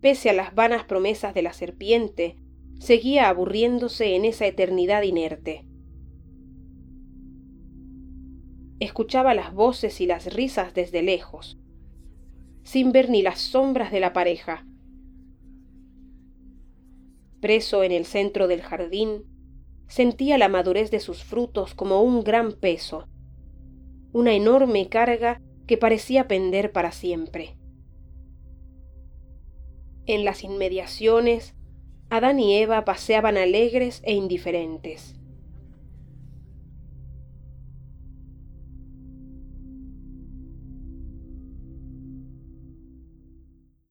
pese a las vanas promesas de la serpiente, seguía aburriéndose en esa eternidad inerte. Escuchaba las voces y las risas desde lejos, sin ver ni las sombras de la pareja. Preso en el centro del jardín, sentía la madurez de sus frutos como un gran peso, una enorme carga que parecía pender para siempre. En las inmediaciones, Adán y Eva paseaban alegres e indiferentes.